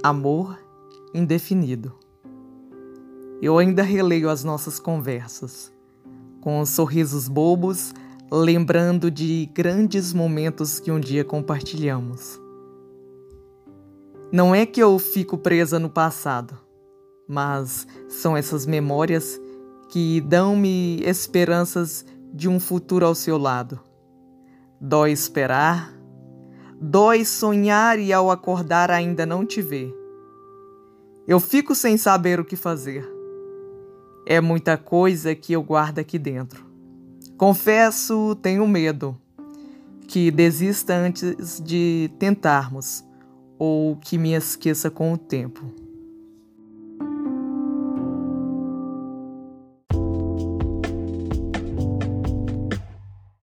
Amor indefinido. Eu ainda releio as nossas conversas, com sorrisos bobos, lembrando de grandes momentos que um dia compartilhamos. Não é que eu fico presa no passado, mas são essas memórias que dão-me esperanças de um futuro ao seu lado. Dói esperar, Dói sonhar e ao acordar ainda não te ver. Eu fico sem saber o que fazer. É muita coisa que eu guardo aqui dentro. Confesso, tenho medo que desista antes de tentarmos ou que me esqueça com o tempo.